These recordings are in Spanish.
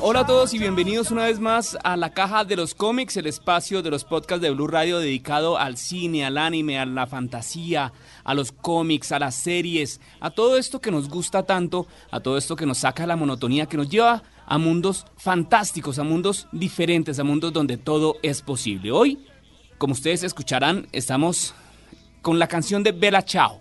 Hola a todos y bienvenidos una vez más a la caja de los cómics, el espacio de los podcasts de Blue Radio dedicado al cine, al anime, a la fantasía, a los cómics, a las series, a todo esto que nos gusta tanto, a todo esto que nos saca la monotonía, que nos lleva a mundos fantásticos, a mundos diferentes, a mundos donde todo es posible. Hoy, como ustedes escucharán, estamos con la canción de Bella Ciao,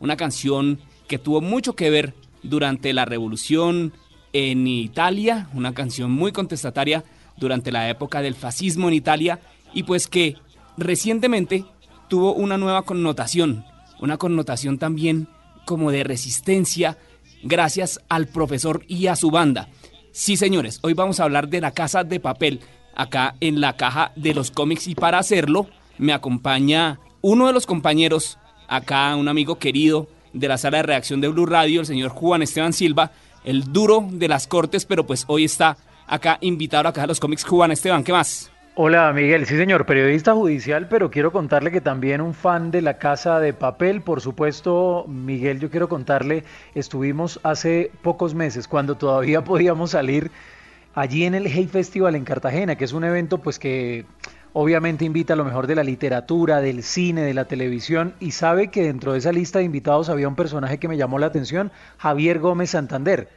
una canción que tuvo mucho que ver durante la revolución en Italia, una canción muy contestataria durante la época del fascismo en Italia y pues que recientemente tuvo una nueva connotación, una connotación también como de resistencia gracias al profesor y a su banda. Sí, señores, hoy vamos a hablar de la casa de papel acá en la caja de los cómics y para hacerlo me acompaña uno de los compañeros acá, un amigo querido de la sala de reacción de Blue Radio, el señor Juan Esteban Silva, el duro de las cortes, pero pues hoy está acá invitado a los cómics. Juan Esteban, ¿qué más? Hola Miguel, sí señor, periodista judicial, pero quiero contarle que también un fan de la Casa de Papel, por supuesto, Miguel, yo quiero contarle, estuvimos hace pocos meses, cuando todavía podíamos salir allí en el Hey Festival en Cartagena, que es un evento pues que obviamente invita a lo mejor de la literatura, del cine, de la televisión, y sabe que dentro de esa lista de invitados había un personaje que me llamó la atención, Javier Gómez Santander.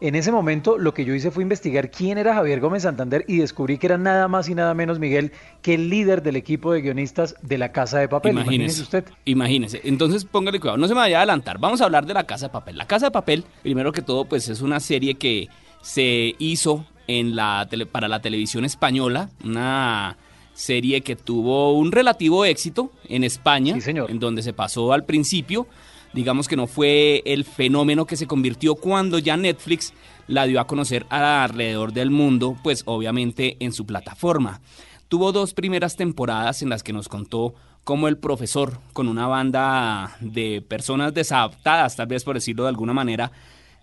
En ese momento lo que yo hice fue investigar quién era Javier Gómez Santander y descubrí que era nada más y nada menos, Miguel, que el líder del equipo de guionistas de La Casa de Papel. Imagínese, usted. Imagínese. Entonces póngale cuidado, no se me vaya a adelantar. Vamos a hablar de La Casa de Papel. La Casa de Papel, primero que todo, pues es una serie que se hizo en la tele- para la televisión española, una serie que tuvo un relativo éxito en España, Sí, señor. en donde se pasó al principio. Digamos que no fue el fenómeno que se convirtió cuando ya Netflix la dio a conocer alrededor del mundo, pues obviamente en su plataforma. Tuvo dos primeras temporadas en las que nos contó cómo el profesor, con una banda de personas desadaptadas, tal vez por decirlo de alguna manera,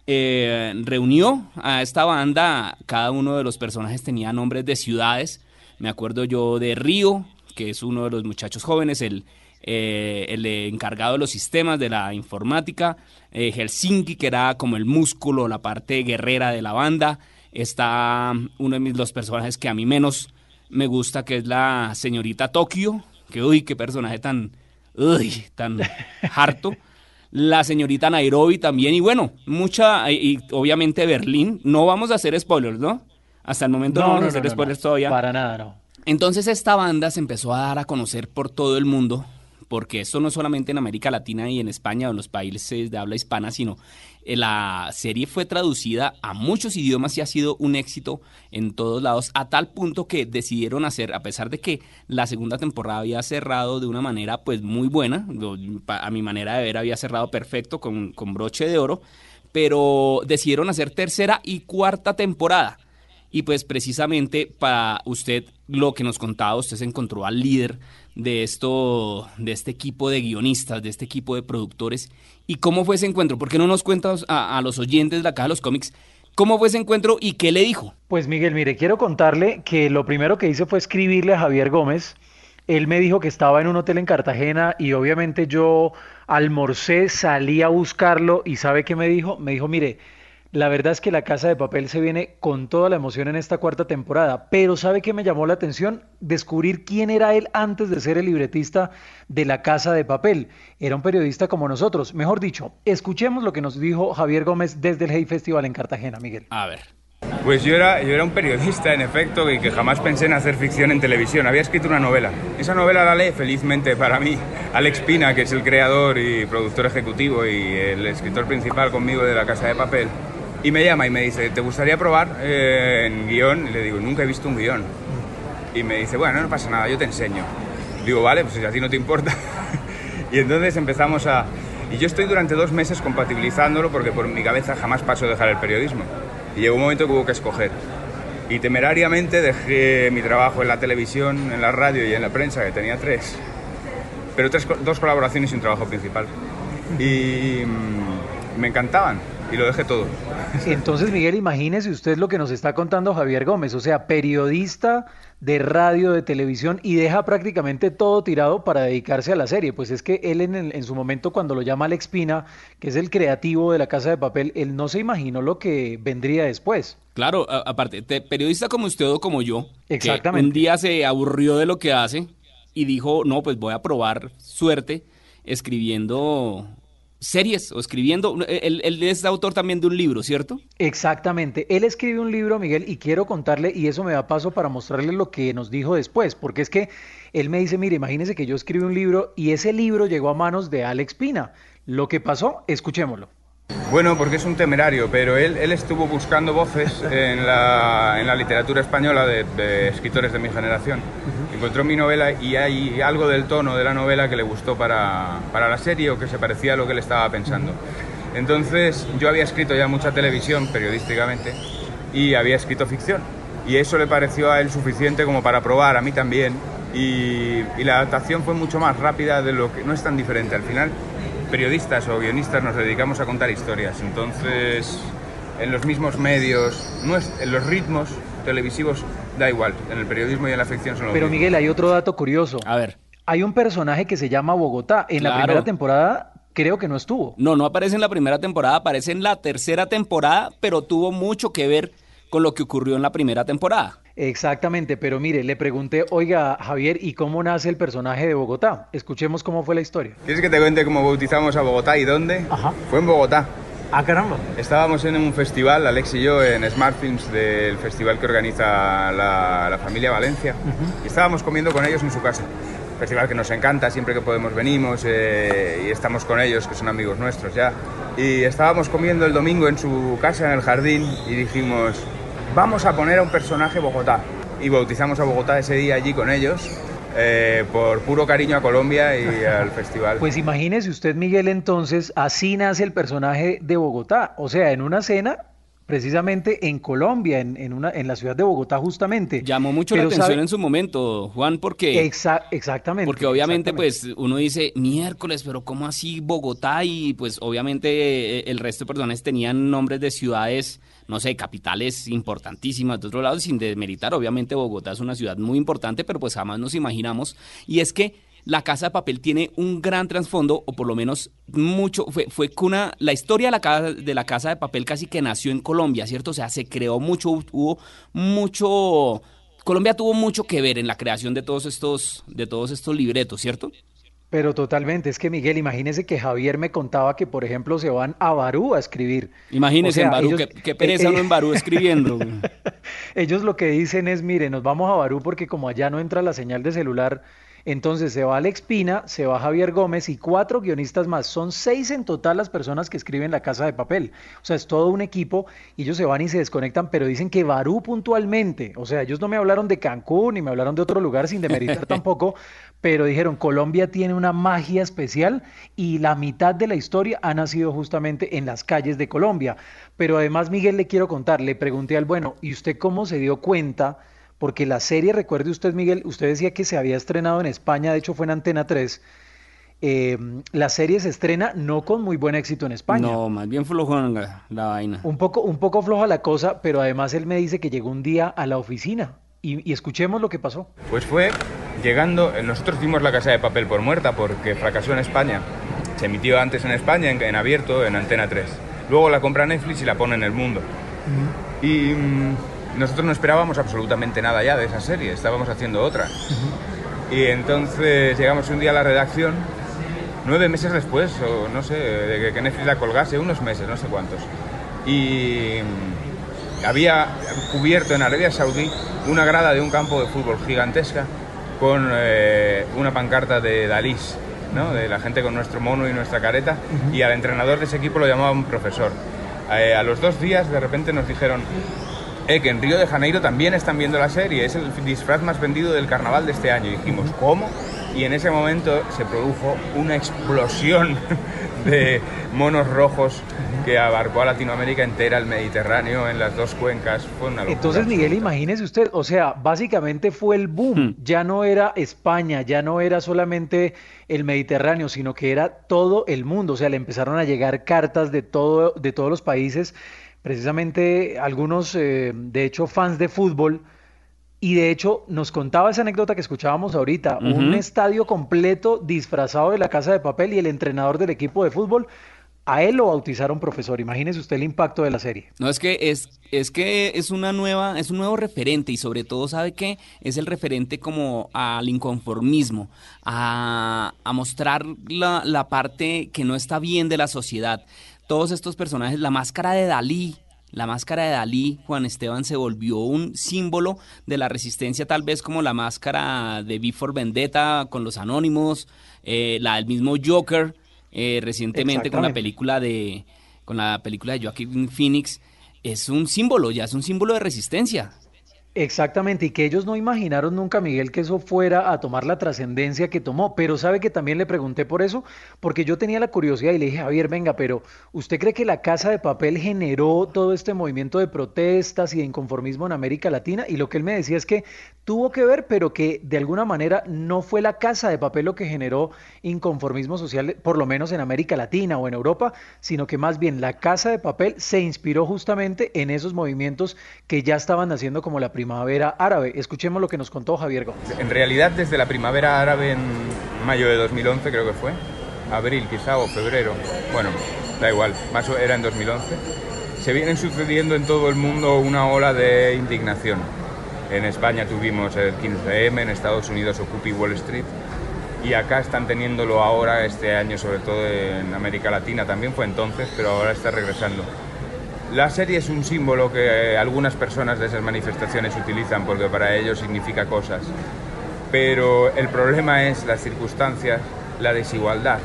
eh, reunió a esta banda, cada uno de los personajes tenía nombres de ciudades, me acuerdo yo de Río, que es uno de los muchachos jóvenes, el, eh, el encargado de los sistemas de la informática, eh, Helsinki, que era como el músculo, la parte guerrera de la banda, está uno de mis, los personajes que a mí menos me gusta, que es la señorita Tokio, que uy, qué personaje tan, uy, tan harto la señorita Nairobi también, y bueno, mucha, y, y obviamente Berlín. No vamos a hacer spoilers, ¿no? Hasta el momento no, vamos a hacer no, spoilers no. todavía. Para nada, no. Entonces esta banda se empezó a dar a conocer por todo el mundo, porque esto no es solamente en América Latina y en España o en los países de habla hispana, sino eh, la serie fue traducida a muchos idiomas y ha sido un éxito en todos lados, a tal punto que decidieron hacer, a pesar de que la segunda temporada había cerrado de una manera pues muy buena, a mi manera de ver había cerrado perfecto con, con broche de oro, pero decidieron hacer tercera y cuarta temporada. Y pues precisamente para usted lo que nos contaba, usted se encontró al líder de esto, de este equipo de guionistas, de este equipo de productores. ¿Y cómo fue ese encuentro? ¿Por qué no nos cuentas a, a los oyentes de acá de los cómics cómo fue ese encuentro y qué le dijo? Pues Miguel, mire, quiero contarle que lo primero que hice fue escribirle a Javier Gómez. Él me dijo que estaba en un hotel en Cartagena y obviamente yo almorcé, salí a buscarlo y ¿sabe qué me dijo? Me dijo, mire, la verdad es que La Casa de Papel se viene con toda la emoción en esta cuarta temporada, pero ¿sabe qué me llamó la atención? Descubrir quién era él antes de ser el libretista de La Casa de Papel. Era un periodista como nosotros. Mejor dicho, escuchemos lo que nos dijo Javier Gómez desde el Hey Festival en Cartagena, Miguel. A ver. Pues yo era, yo era un periodista, en efecto, y que jamás pensé en hacer ficción en televisión. Había escrito una novela. Esa novela la lee, felizmente para mí, Alex Pina, que es el creador y productor ejecutivo y el escritor principal conmigo de La Casa de Papel. Y me llama y me dice, ¿te gustaría probar eh, en guion? Y le digo, nunca he visto un guion. Y me dice, bueno, no pasa nada, yo te enseño. Digo, vale, pues si a ti no te importa. y entonces empezamos a... Y yo estoy durante dos meses compatibilizándolo porque por mi cabeza jamás paso a dejar el periodismo. Y llegó un momento que hubo que escoger. Y temerariamente dejé mi trabajo en la televisión, en la radio y en la prensa, que tenía tres. Pero tres, dos colaboraciones y un trabajo principal. y mm, me encantaban y lo dejé todo. Entonces, Miguel, imagínese usted lo que nos está contando Javier Gómez, o sea, periodista de radio, de televisión y deja prácticamente todo tirado para dedicarse a la serie. Pues es que él en, el- en su momento cuando lo llama Alex Pina, que es el creativo de la Casa de Papel, él no se imaginó lo que vendría después. Claro, a- aparte, te- periodista como usted o como yo, que Exactamente. un día se aburrió de lo que hace y dijo, no, pues voy a probar suerte escribiendo series o escribiendo, él, él es autor también de un libro, ¿cierto? Exactamente. Él escribe un libro, Miguel, y quiero contarle, y eso me da paso para mostrarle lo que nos dijo después, porque es que él me dice, mire, imagínese que yo escribí un libro y ese libro llegó a manos de Alex Pina. Lo que pasó, escuchémoslo. Bueno, porque es un temerario, pero él, él estuvo buscando voces en la, en la literatura española de, de escritores de mi generación. Encontró mi novela y hay algo del tono de la novela que le gustó para, para la serie o que se parecía a lo que él estaba pensando. Entonces yo había escrito ya mucha televisión periodísticamente y había escrito ficción. Y eso le pareció a él suficiente como para probar, a mí también. Y, y la adaptación fue mucho más rápida de lo que... No es tan diferente. Al final periodistas o guionistas nos dedicamos a contar historias. Entonces, en los mismos medios, no es- en los ritmos televisivos da igual. En el periodismo y en la ficción son lo Pero. Miguel, hay otro dato curioso. A ver. Hay un personaje que se llama Bogotá. En la primera temporada creo que no estuvo. No, no aparece en la primera temporada, aparece en la tercera temporada, pero tuvo mucho que ver con lo que ocurrió en la primera temporada. Exactamente, pero mire, le pregunté, oiga, Javier, ¿y cómo nace el personaje de Bogotá? Escuchemos cómo fue la historia. ¿Quieres que te cuente cómo bautizamos a Bogotá y dónde? Ajá. Fue en Bogotá. Ah, caramba. Estábamos en un festival, Alex y yo, en Smart Films, del festival que organiza la, la familia Valencia. Y estábamos comiendo con ellos en su casa. Festival que nos encanta, siempre que podemos venimos eh, y estamos con ellos, que son amigos nuestros ya. Y estábamos comiendo el domingo en su casa, en el jardín, y dijimos, vamos a poner a un personaje Bogotá. Y bautizamos a Bogotá ese día allí con ellos, eh, por puro cariño a Colombia y al festival. Pues imagínese usted, Miguel, entonces, así nace el personaje de Bogotá. O sea, en una cena, precisamente en Colombia, en, en una, en la ciudad de Bogotá, justamente. Llamó mucho Pero la atención sabe- en su momento, Juan, porque... Exa- exactamente. Porque obviamente exactamente. pues uno dice miércoles, pero ¿cómo así Bogotá? Y pues obviamente eh, el resto de personas tenían nombres de ciudades, no sé, capitales importantísimas de otro lado, sin demeritar. Obviamente Bogotá es una ciudad muy importante, pero pues jamás nos imaginamos. Y es que la Casa de Papel tiene un gran trasfondo, o por lo menos mucho, fue, fue cuna, la historia de la, casa, de la Casa de Papel casi que nació en Colombia, ¿cierto? O sea, se creó mucho, hubo mucho... Colombia tuvo mucho que ver en la creación de todos estos, de todos estos libretos, ¿cierto? Pero totalmente, es que Miguel, imagínese que Javier me contaba que, por ejemplo, se van a Barú a escribir. Imagínese O sea, en Barú, ellos- qué, qué pereza eh, en Barú escribiendo. güey. Ellos lo que dicen es, mire, nos vamos a Barú porque como allá no entra la señal de celular, entonces se va Alex Pina, se va Javier Gómez y cuatro guionistas más. Son seis en total las personas que escriben La Casa de Papel. O sea, es todo un equipo y ellos se van y se desconectan, pero dicen que Barú puntualmente, o sea, ellos no me hablaron de Cancún ni me hablaron de otro lugar sin demeritar tampoco, pero dijeron, Colombia tiene una magia especial y la mitad de la historia ha nacido justamente en las calles de Colombia. Pero además, Miguel, le quiero contar, le pregunté al bueno, ¿y usted cómo se dio cuenta? Porque la serie, recuerde usted, Miguel, usted decía que se había estrenado en España, de hecho fue en Antena 3. eh, la serie se estrena no con muy buen éxito en España. No, más bien flojón la vaina. Un poco, un poco floja la cosa, pero además él me dice que llegó un día a la oficina y, y escuchemos lo que pasó. Pues fue llegando, nosotros dimos la casa de papel por muerta porque fracasó en España. Se emitió antes en España, en, en abierto, en Antena 3. Luego la compra Netflix y la pone en el mundo. Y mm, nosotros no esperábamos absolutamente nada ya de esa serie, estábamos haciendo otra. Y entonces llegamos un día a la redacción, nueve meses después, o no sé, de que- Netflix la colgase, unos meses, no sé cuántos. Y mm, había cubierto en Arabia Saudí una grada de un campo de fútbol gigantesca con eh, una pancarta de Dalís, ¿no? de la gente con nuestro mono y nuestra careta, y al entrenador de ese equipo lo llamaban profesor. Eh, a los dos días de repente nos dijeron eh, que en Río de Janeiro también están viendo la serie, es el disfraz más vendido del carnaval de este año. Y dijimos, ¿cómo? Y en ese momento se produjo una explosión de monos rojos que abarcó a Latinoamérica entera, el Mediterráneo, en las dos cuencas. Fue una locura. Entonces, Miguel, imagínese usted, o sea, básicamente fue el boom. Hmm. Ya no era España, ya no era solamente el Mediterráneo, sino que era todo el mundo. O sea, le empezaron a llegar cartas de todo, de todos los países, precisamente algunos, eh, de hecho, fans de fútbol. Y de hecho, nos contaba esa anécdota que escuchábamos ahorita, un estadio completo disfrazado de la casa de papel y el entrenador del equipo de fútbol, a él lo bautizaron profesor. Imagínese usted el impacto de la serie. No, es que es, es que es una nueva, es un nuevo referente y sobre todo, ¿sabe qué? Es el referente como al inconformismo, a, a mostrar la, la parte que no está bien de la sociedad. Todos estos personajes, la máscara de Dalí, la máscara de Dalí, Juan Esteban, se volvió un símbolo de la resistencia, tal vez como la máscara de Before Vendetta con los anónimos, eh, la del mismo Joker, eh, recientemente con la película de con la película de Joaquin Phoenix es un símbolo, ya es un símbolo de resistencia. Exactamente, y que ellos no imaginaron nunca, Miguel, que eso fuera a tomar la trascendencia que tomó, pero sabe que también le pregunté por eso, porque yo tenía la curiosidad y le dije, Javier, venga, pero ¿usted cree que la Casa de Papel generó todo este movimiento de protestas y de inconformismo en América Latina? Y lo que él me decía es que tuvo que ver, pero que de alguna manera no fue la Casa de Papel lo que generó inconformismo social, por lo menos en América Latina o en Europa, sino que más bien la Casa de Papel se inspiró justamente en esos movimientos que ya estaban haciendo como la primavera árabe. Escuchemos lo que nos contó Javier Gómez. En realidad, desde la primavera árabe en mayo de 2011, creo que fue, abril quizá o febrero, bueno, da igual, más era en 2011, se vienen sucediendo en todo el mundo una ola de indignación. En España tuvimos el 15M, en Estados Unidos Occupy Wall Street y acá están teniéndolo ahora este año, sobre todo en América Latina, también fue entonces, pero ahora está regresando. La serie es un símbolo que algunas personas de esas manifestaciones utilizan porque para ellos significa cosas. Pero el problema es las circunstancias, la desigualdad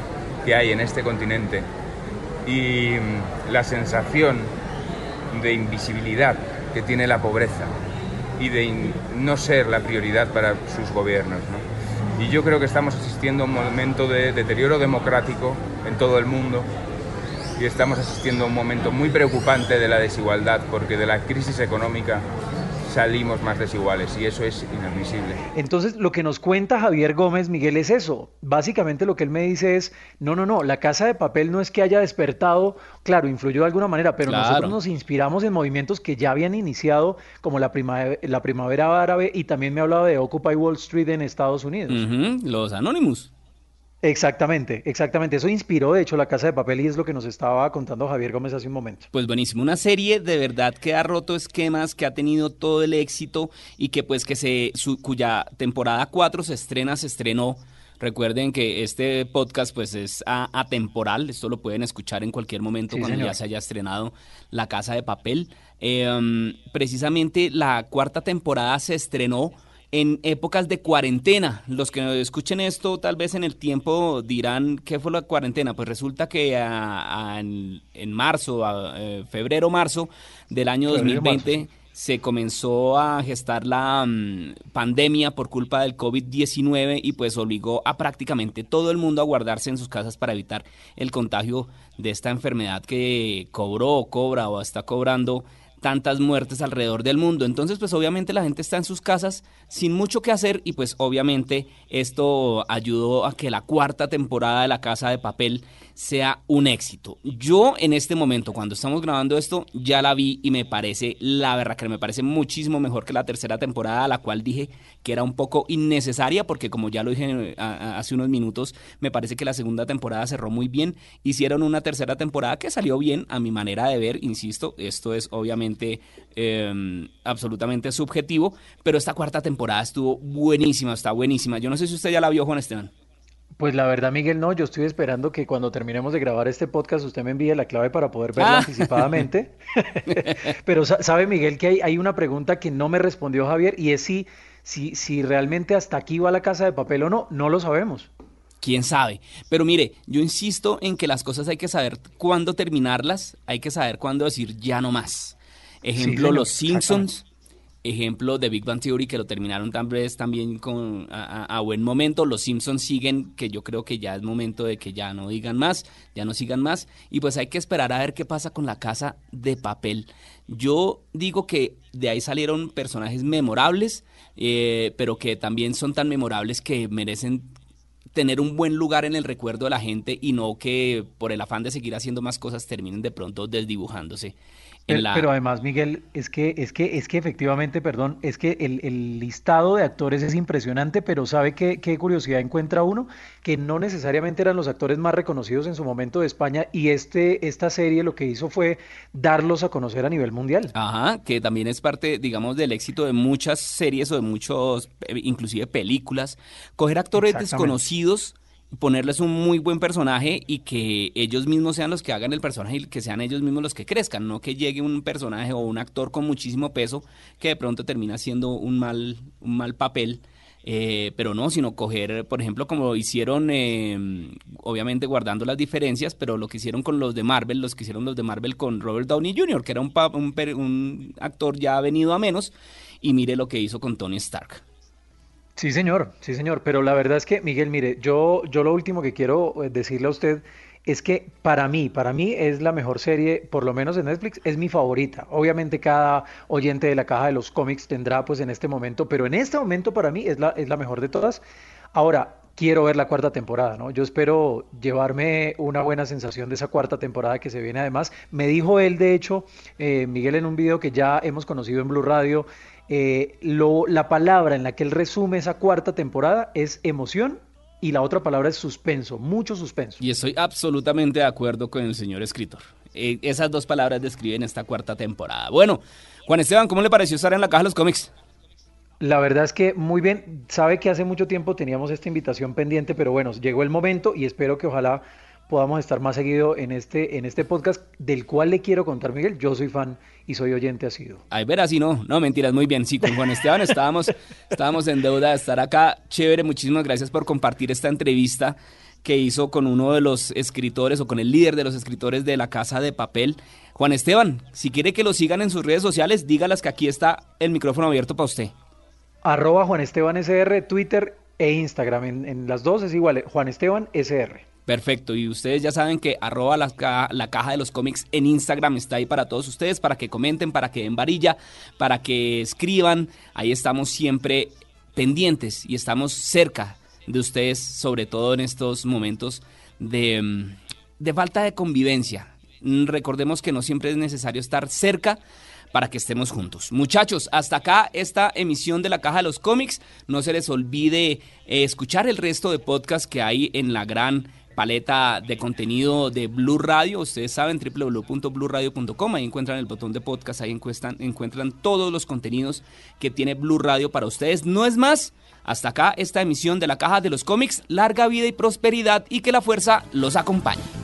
que hay en este continente y mm, la sensación de invisibilidad que tiene la pobreza y de no ser la prioridad para sus gobiernos. ¿no? Y yo creo que estamos asistiendo a un momento de deterioro democrático en todo el mundo y estamos asistiendo a un momento muy preocupante de la desigualdad, porque de la crisis económica salimos más desiguales y eso es inadmisible. Entonces, lo que nos cuenta Javier Gómez, Miguel, es eso. Básicamente lo que él me dice es, no, no, no, la casa de papel no es que haya despertado, claro, influyó de alguna manera, pero Claro. nosotros nos inspiramos en movimientos que ya habían iniciado, como la, primavera, la primavera árabe, y también me hablaba de Occupy Wall Street en Estados Unidos. Los Anonymous. Exactamente, exactamente. Eso inspiró, de hecho, la casa de papel y es lo que nos estaba contando Javier Gómez hace un momento. Pues buenísimo, una serie de verdad que ha roto esquemas, que ha tenido todo el éxito y que pues que se su, cuya temporada 4 se estrena, se estrenó. Recuerden que este podcast pues es atemporal, esto lo pueden escuchar en cualquier momento Sí, cuando señor. ya se haya estrenado La Casa de Papel. Eh, precisamente la cuarta temporada se estrenó en épocas de cuarentena. Los que escuchen esto tal vez en el tiempo dirán qué fue la cuarentena. Pues resulta que a- a- en, en marzo, a, eh, febrero, marzo del año Febrero, 2020 se comenzó a gestar la mm, pandemia por culpa del COVID-19 y pues obligó a prácticamente todo el mundo a guardarse en sus casas para evitar el contagio de esta enfermedad que cobró cobra o está cobrando tantas muertes alrededor del mundo. Entonces, pues obviamente la gente está en sus casas sin mucho que hacer y pues obviamente esto ayudó a que la cuarta temporada de La Casa de Papel sea un éxito. Yo en este momento, cuando estamos grabando esto, ya la vi y me parece, la verdad que me parece muchísimo mejor que la tercera temporada, la cual dije que era un poco innecesaria porque como ya lo dije hace unos minutos, me parece que la segunda temporada cerró muy bien. Hicieron una tercera temporada que salió bien a mi manera de ver, insisto, esto es obviamente eh, absolutamente subjetivo, pero esta cuarta temporada estuvo buenísima, está buenísima. Yo no sé si usted ya la vio, Juan Esteban. Pues la verdad, Miguel, no, yo estoy esperando que cuando terminemos de grabar este podcast usted me envíe la clave para poder verla Ah. anticipadamente. Pero sa- sabe, Miguel, que hay, hay una pregunta que no me respondió Javier y es si, si, si realmente hasta aquí va la casa de papel o no, no lo sabemos. quién sabe. Pero mire, yo insisto en que las cosas hay que saber cuándo terminarlas, hay que saber cuándo decir ya no más. Ejemplo, Los Simpsons, ejemplo de Big Bang Theory que lo terminaron tal vez también con a, buen momento. Los Simpsons siguen, que yo creo que ya es momento de que ya no digan más, ya no sigan más. Y pues hay que esperar a ver qué pasa con la casa de papel. Yo digo que de ahí salieron personajes memorables, eh, pero que también son tan memorables que merecen tener un buen lugar en el recuerdo de la gente y no que por el afán de seguir haciendo más cosas terminen de pronto desdibujándose. Pero, además, Miguel, es que, es que, es que efectivamente, perdón, es que el, listado de actores es impresionante, pero ¿sabe qué, qué, curiosidad encuentra uno? Que no necesariamente eran los actores más reconocidos en su momento de España, y este, esta serie lo que hizo fue darlos a conocer a nivel mundial. Ajá, que también es parte, digamos, del éxito de muchas series o de muchos, eh, inclusive películas, coger actores desconocidos ponerles un muy buen personaje y que ellos mismos sean los que hagan el personaje y que sean ellos mismos los que crezcan, no que llegue un personaje o un actor con muchísimo peso que de pronto termina siendo un mal, un mal papel. Eh, pero no, sino coger, por ejemplo, como hicieron, eh, obviamente guardando las diferencias, pero lo que hicieron con los de Marvel, los que hicieron los de Marvel con Robert Downey Jr., que era un, un, un actor ya venido a menos, y mire lo que hizo con Tony Stark. Sí, señor, sí, señor. Pero la verdad es que, Miguel, mire, yo, yo lo último que quiero eh, decirle a usted es que para mí, para mí es la mejor serie, por lo menos en Netflix, es mi favorita. Obviamente cada oyente de la caja de los cómics tendrá pues en este momento, pero en este momento para mí es la, es la mejor de todas. Ahora, quiero ver la cuarta temporada, ¿no? Yo espero llevarme una buena sensación de esa cuarta temporada que se viene además. Me dijo él, de hecho, eh, Miguel, en un video que ya hemos conocido en Blue Radio, eh, lo, la palabra en la que él resume esa cuarta temporada es emoción y la otra palabra es suspenso, mucho suspenso. Y estoy absolutamente de acuerdo con el señor escritor. Eh, esas dos palabras describen esta cuarta temporada. Bueno, Juan Esteban, ¿cómo le pareció estar en la caja de los cómics? La verdad es que muy bien, sabe que hace mucho tiempo teníamos esta invitación pendiente, pero bueno, llegó el momento y espero que ojalá podamos estar más seguido en este, en este podcast, del cual le quiero contar, Miguel. Yo soy fan y soy oyente asiduo. Ay, verás, si no, no, mentiras, muy bien. Sí, con Juan Esteban estábamos, estábamos en deuda de estar acá. Chévere, muchísimas gracias por compartir esta entrevista que hizo con uno de los escritores o con el líder de los escritores de la Casa de Papel. Juan Esteban, si quiere que lo sigan en sus redes sociales, dígalas que aquí está el micrófono abierto para usted. Arroba Juan Esteban SR, Twitter e Instagram. En, en las dos es igual, Juan Esteban SR. Perfecto, y ustedes ya saben que arroba la, caja de los cómics en Instagram está ahí para todos ustedes, para que comenten, para que den varilla, para que escriban. Ahí estamos siempre pendientes y estamos cerca de ustedes, sobre todo en estos momentos de, de falta de convivencia. Recordemos que no siempre es necesario estar cerca para que estemos juntos. Muchachos, hasta acá esta emisión de la Caja de los Cómics. No se les olvide eh, escuchar el resto de podcasts que hay en la gran paleta de contenido de Blue Radio. Ustedes saben, www.bluradio.com. Ahí encuentran el botón de podcast, ahí encuentran, encuentran todos los contenidos que tiene Blue Radio para ustedes. No es más. Hasta acá esta emisión de la Caja de los Cómics. Larga vida y prosperidad y que la fuerza los acompañe.